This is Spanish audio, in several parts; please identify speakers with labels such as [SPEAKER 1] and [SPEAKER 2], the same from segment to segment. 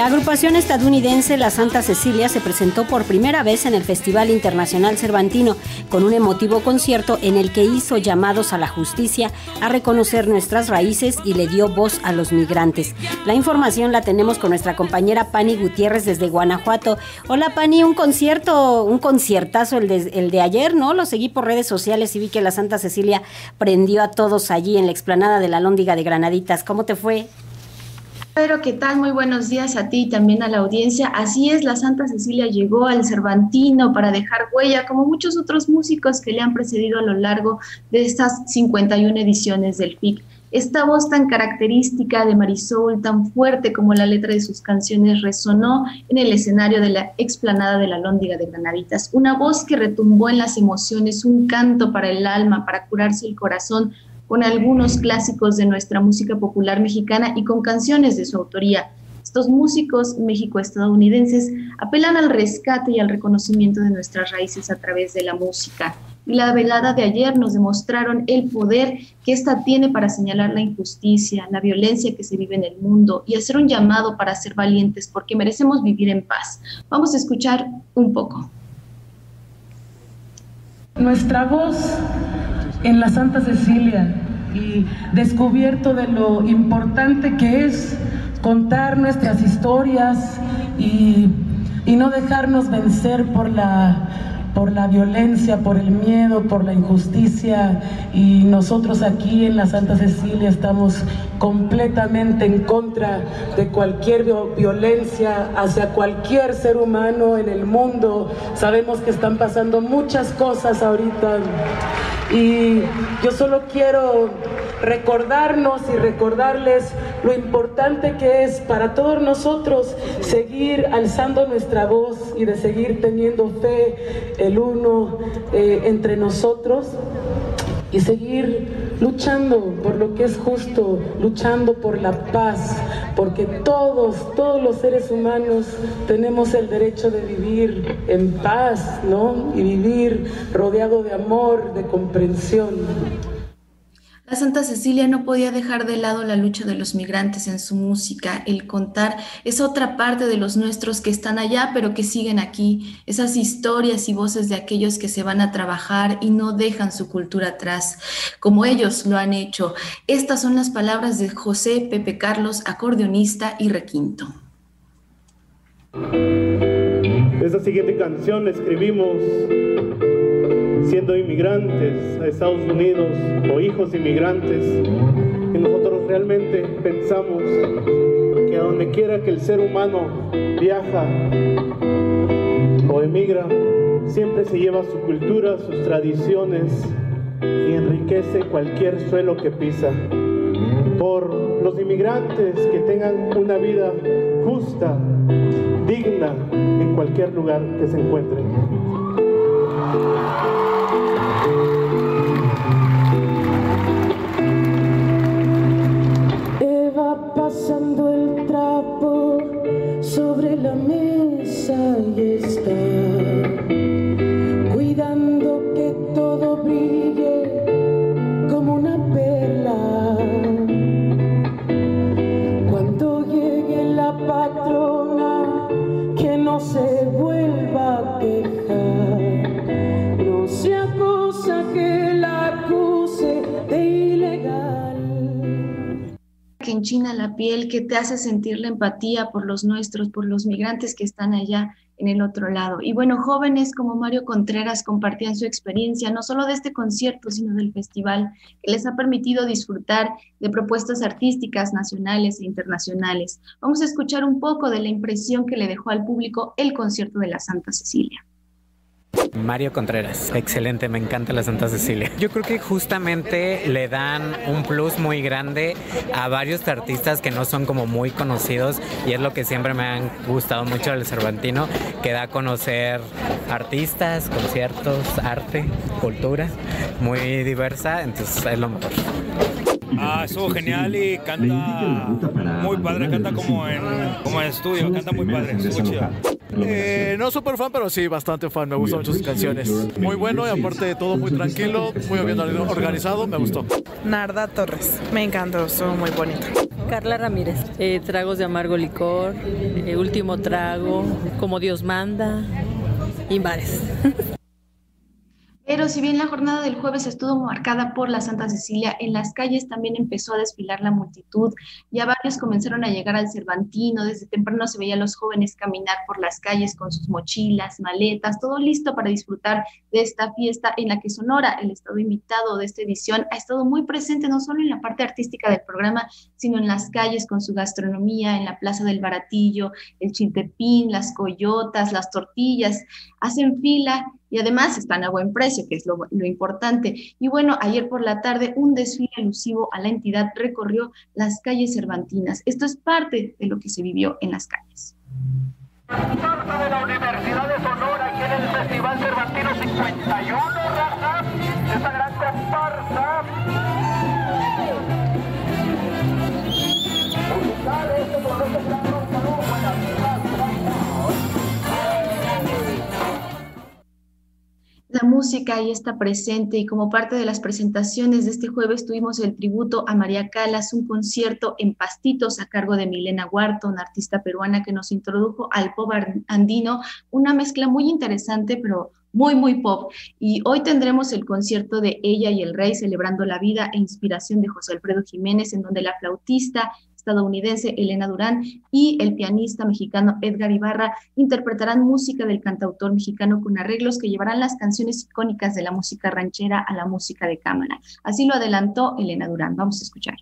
[SPEAKER 1] La agrupación estadounidense La Santa Cecilia se presentó por primera vez en el Festival Internacional Cervantino con un emotivo concierto en el que hizo llamados a la justicia a reconocer nuestras raíces y le dio voz a los migrantes. La información la tenemos con nuestra compañera Pani Gutiérrez desde Guanajuato. Hola Pani, un concierto, un conciertazo el de, de ayer, ¿no? Lo seguí por redes sociales y vi que la Santa Cecilia prendió a todos allí en la explanada de la Lóndiga de Granaditas. ¿Cómo te fue?
[SPEAKER 2] Pedro, ¿qué tal? Muy buenos días a ti y también a la audiencia. Así es, la Santa Cecilia llegó al Cervantino para dejar huella, como muchos otros músicos que le han precedido a lo largo de estas 51 ediciones del FIC. Esta voz tan característica de Marisol, tan fuerte como la letra de sus canciones, resonó en el escenario de la explanada de la Lóndiga de Granaditas. Una voz que retumbó en las emociones, un canto para el alma, para curarse el corazón, con algunos clásicos de nuestra música popular mexicana y con canciones de su autoría. Estos músicos méxico-estadounidenses apelan al rescate y al reconocimiento de nuestras raíces a través de la música. Y la velada de ayer nos demostraron el poder que ésta tiene para señalar la injusticia, la violencia que se vive en el mundo y hacer un llamado para ser valientes porque merecemos vivir en paz. Vamos a escuchar un poco.
[SPEAKER 3] Nuestra voz en la Santa Cecilia y descubierto de lo importante que es contar nuestras historias y, no dejarnos vencer por la, por la violencia, por el miedo, por la injusticia. Y nosotros aquí en la Santa Cecilia estamos completamente en contra de cualquier violencia hacia cualquier ser humano en el mundo. Sabemos que están pasando muchas cosas ahorita y yo solo quiero recordarnos y recordarles lo importante que es para todos nosotros seguir alzando nuestra voz y de seguir teniendo fe el uno eh, entre nosotros y seguir luchando por lo que es justo, luchando por la paz, porque todos, todos los seres humanos tenemos el derecho de vivir en paz, ¿no? Y vivir rodeado de amor, de comprensión.
[SPEAKER 2] La Santa Cecilia no podía dejar de lado la lucha de los migrantes en su música, el contar es otra parte de los nuestros que están allá pero que siguen aquí, esas historias y voces de aquellos que se van a trabajar y no dejan su cultura atrás, como ellos lo han hecho. Estas son las palabras de José Pepe Carlos, acordeonista y requinto.
[SPEAKER 4] Esta siguiente canción escribimos siendo inmigrantes a Estados Unidos o hijos inmigrantes, y nosotros realmente pensamos que a donde quiera que el ser humano viaja o emigra, siempre se lleva su cultura, sus tradiciones y enriquece cualquier suelo que pisa. Por los inmigrantes que tengan una vida justa, digna en cualquier lugar que se encuentren.
[SPEAKER 3] Pasando el trapo sobre la mesa y está cuidando que todo brille como una perla. Cuando llegue la patrona, que no se vuelva
[SPEAKER 2] enchina la piel, que te hace sentir la empatía por los nuestros, por los migrantes que están allá en el otro lado. Y bueno, jóvenes como Mario Contreras compartían su experiencia, no solo de este concierto, sino del festival, que les ha permitido disfrutar de propuestas artísticas nacionales e internacionales. Vamos a escuchar un poco de la impresión que le dejó al público el concierto de la Santa Cecilia.
[SPEAKER 5] Mario Contreras, excelente, me encanta la Santa Cecilia. Yo creo que justamente le dan un plus muy grande a varios artistas que no son como muy conocidos y es lo que siempre me han gustado mucho del Cervantino, que da a conocer artistas, conciertos, arte, cultura, muy diversa, entonces es lo mejor.
[SPEAKER 6] Ah, estuvo genial y canta muy padre, canta como en, como en estudio, canta muy padre, estuvo chido.
[SPEAKER 7] Eh, no súper fan, pero sí, bastante fan. Me gustan mucho sus canciones. Muy bueno y aparte de todo muy tranquilo, muy bien organizado, me gustó.
[SPEAKER 8] Narda Torres, me encantó, estuvo muy bonito.
[SPEAKER 9] Carla Ramírez, eh, tragos de amargo licor, eh, último trago, como Dios manda y bares.
[SPEAKER 2] Pero si bien la jornada del jueves estuvo marcada por la Santa Cecilia, en las calles también empezó a desfilar la multitud. Ya varios comenzaron a llegar al Cervantino. Desde temprano se veía a los jóvenes caminar por las calles con sus mochilas, maletas, todo listo para disfrutar de esta fiesta en la que Sonora, el estado invitado de esta edición, ha estado muy presente no solo en la parte artística del programa, sino en las calles con su gastronomía, en la Plaza del Baratillo, el chiltepín, las coyotas, las tortillas. Hacen fila y además están a buen precio, que es lo, importante. Y bueno, ayer por la tarde un desfile alusivo a la entidad recorrió las calles cervantinas. Esto es parte de lo que se vivió en las calles.
[SPEAKER 10] de la Universidad de Sonora, aquí en el Festival Cervantino 51, raza, esta gran comparsa. Musicales,
[SPEAKER 2] música ahí está presente y como parte de las presentaciones de este jueves tuvimos el tributo a María Calas, un concierto en Pastitos a cargo de Milena Huarto, una artista peruana que nos introdujo al pop andino, una mezcla muy interesante pero muy, muy pop. Y hoy tendremos el concierto de Ella y el Rey celebrando la vida e inspiración de José Alfredo Jiménez, en donde la flautista estadounidense Elena Durán y el pianista mexicano Edgar Ibarra interpretarán música del cantautor mexicano con arreglos que llevarán las canciones icónicas de la música ranchera a la música de cámara. Así lo adelantó Elena Durán. Vamos a escuchar.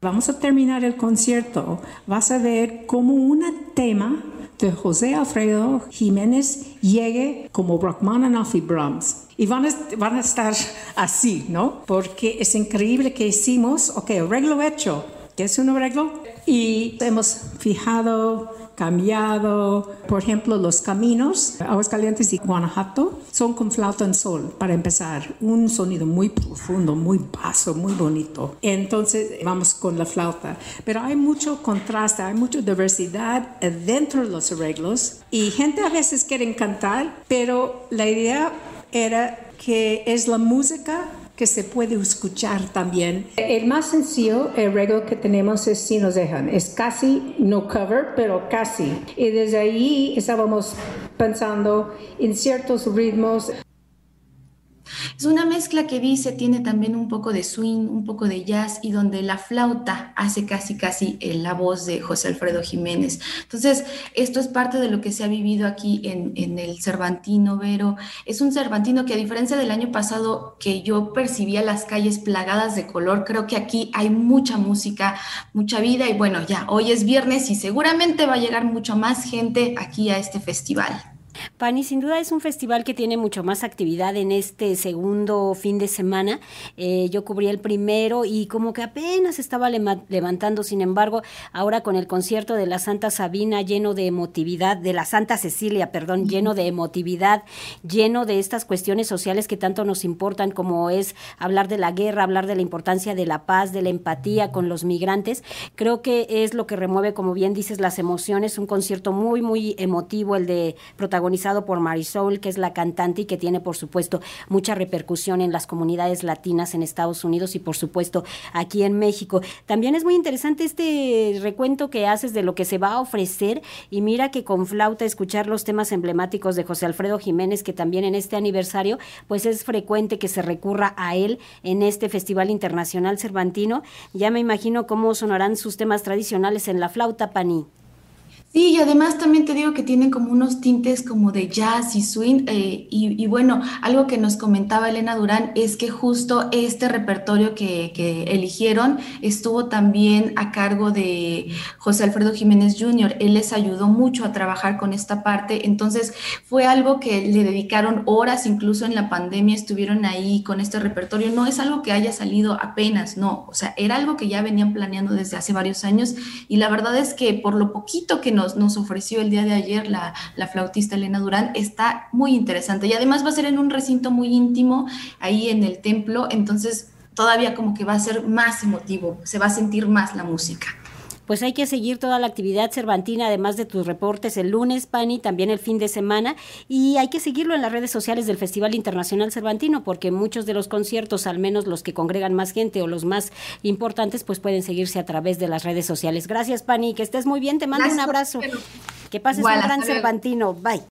[SPEAKER 11] Vamos a terminar el concierto. Vas a ver cómo un tema de José Alfredo Jiménez llegue como Rachmaninoff y Brahms. Y van a, van a estar así, ¿no? Porque es increíble que hicimos, ok, arreglo hecho, que es un arreglo, y hemos fijado, cambiado, por ejemplo, los caminos, Aguascalientes y Guanajuato, son con flauta en sol, para empezar, un sonido muy profundo, muy baso, muy bonito. Entonces vamos con la flauta, pero hay mucho contraste, hay mucha diversidad dentro de los arreglos y gente a veces quiere cantar, pero la idea era que es la música que se puede escuchar también.
[SPEAKER 12] El más sencillo, el regalo que tenemos es Si nos dejan. Es casi no cover, pero casi. Y desde ahí estábamos pensando en ciertos ritmos.
[SPEAKER 2] Es una mezcla que dice, tiene también un poco de swing, un poco de jazz y donde la flauta hace casi casi eh, la voz de José Alfredo Jiménez. Entonces, esto es parte de lo que se ha vivido aquí en, en el Cervantino, Vero. Es un Cervantino que a diferencia del año pasado que yo percibía las calles plagadas de color, creo que aquí hay mucha música, mucha vida y bueno, ya hoy es viernes y seguramente va a llegar mucho más gente aquí a este festival.
[SPEAKER 1] Pani, sin duda es un festival que tiene mucho más actividad en este segundo fin de semana. Eh, yo cubrí el primero y como que apenas estaba levantando, sin embargo, ahora con el concierto de la Santa Sabina lleno de emotividad, de la Santa Cecilia, perdón, lleno de emotividad, lleno de estas cuestiones sociales que tanto nos importan, como es hablar de la guerra, hablar de la importancia de la paz, de la empatía con los migrantes. Creo que es lo que remueve, como bien dices, las emociones. Un concierto muy, muy emotivo, el de protagonista protagonizado por Marisol, que es la cantante y que tiene, por supuesto, mucha repercusión en las comunidades latinas en Estados Unidos y, por supuesto, aquí en México. También es muy interesante este recuento que haces de lo que se va a ofrecer y mira que con flauta escuchar los temas emblemáticos de José Alfredo Jiménez, que también en este aniversario, pues es frecuente que se recurra a él en este Festival Internacional Cervantino. Ya me imagino cómo sonarán sus temas tradicionales en la flauta, Pani.
[SPEAKER 2] Sí, y además también te digo que tienen como unos tintes como de jazz y swing. Eh, y, bueno, algo que nos comentaba Elena Durán es que justo este repertorio que, que, eligieron estuvo también a cargo de José Alfredo Jiménez Jr. Él les ayudó mucho a trabajar con esta parte. Entonces fue algo que le dedicaron horas, incluso en la pandemia estuvieron ahí con este repertorio. No es algo que haya salido apenas, no. O sea, era algo que ya venían planeando desde hace varios años. Y la verdad es que por lo poquito que nos nos, ofreció el día de ayer la, la, flautista Elena Durán, está muy interesante. Y además va a ser en un recinto muy íntimo, ahí en el templo, entonces todavía como que va a ser más emotivo, se va a sentir más la música.
[SPEAKER 1] Pues hay que seguir toda la actividad cervantina, además de tus reportes el lunes, Pani, también el fin de semana, y hay que seguirlo en las redes sociales del Festival Internacional Cervantino, porque muchos de los conciertos, al menos los que congregan más gente o los más importantes, pues pueden seguirse a través de las redes sociales. Gracias, Pani, que estés muy bien, te mando un abrazo. Que pases un gran Cervantino. Bye.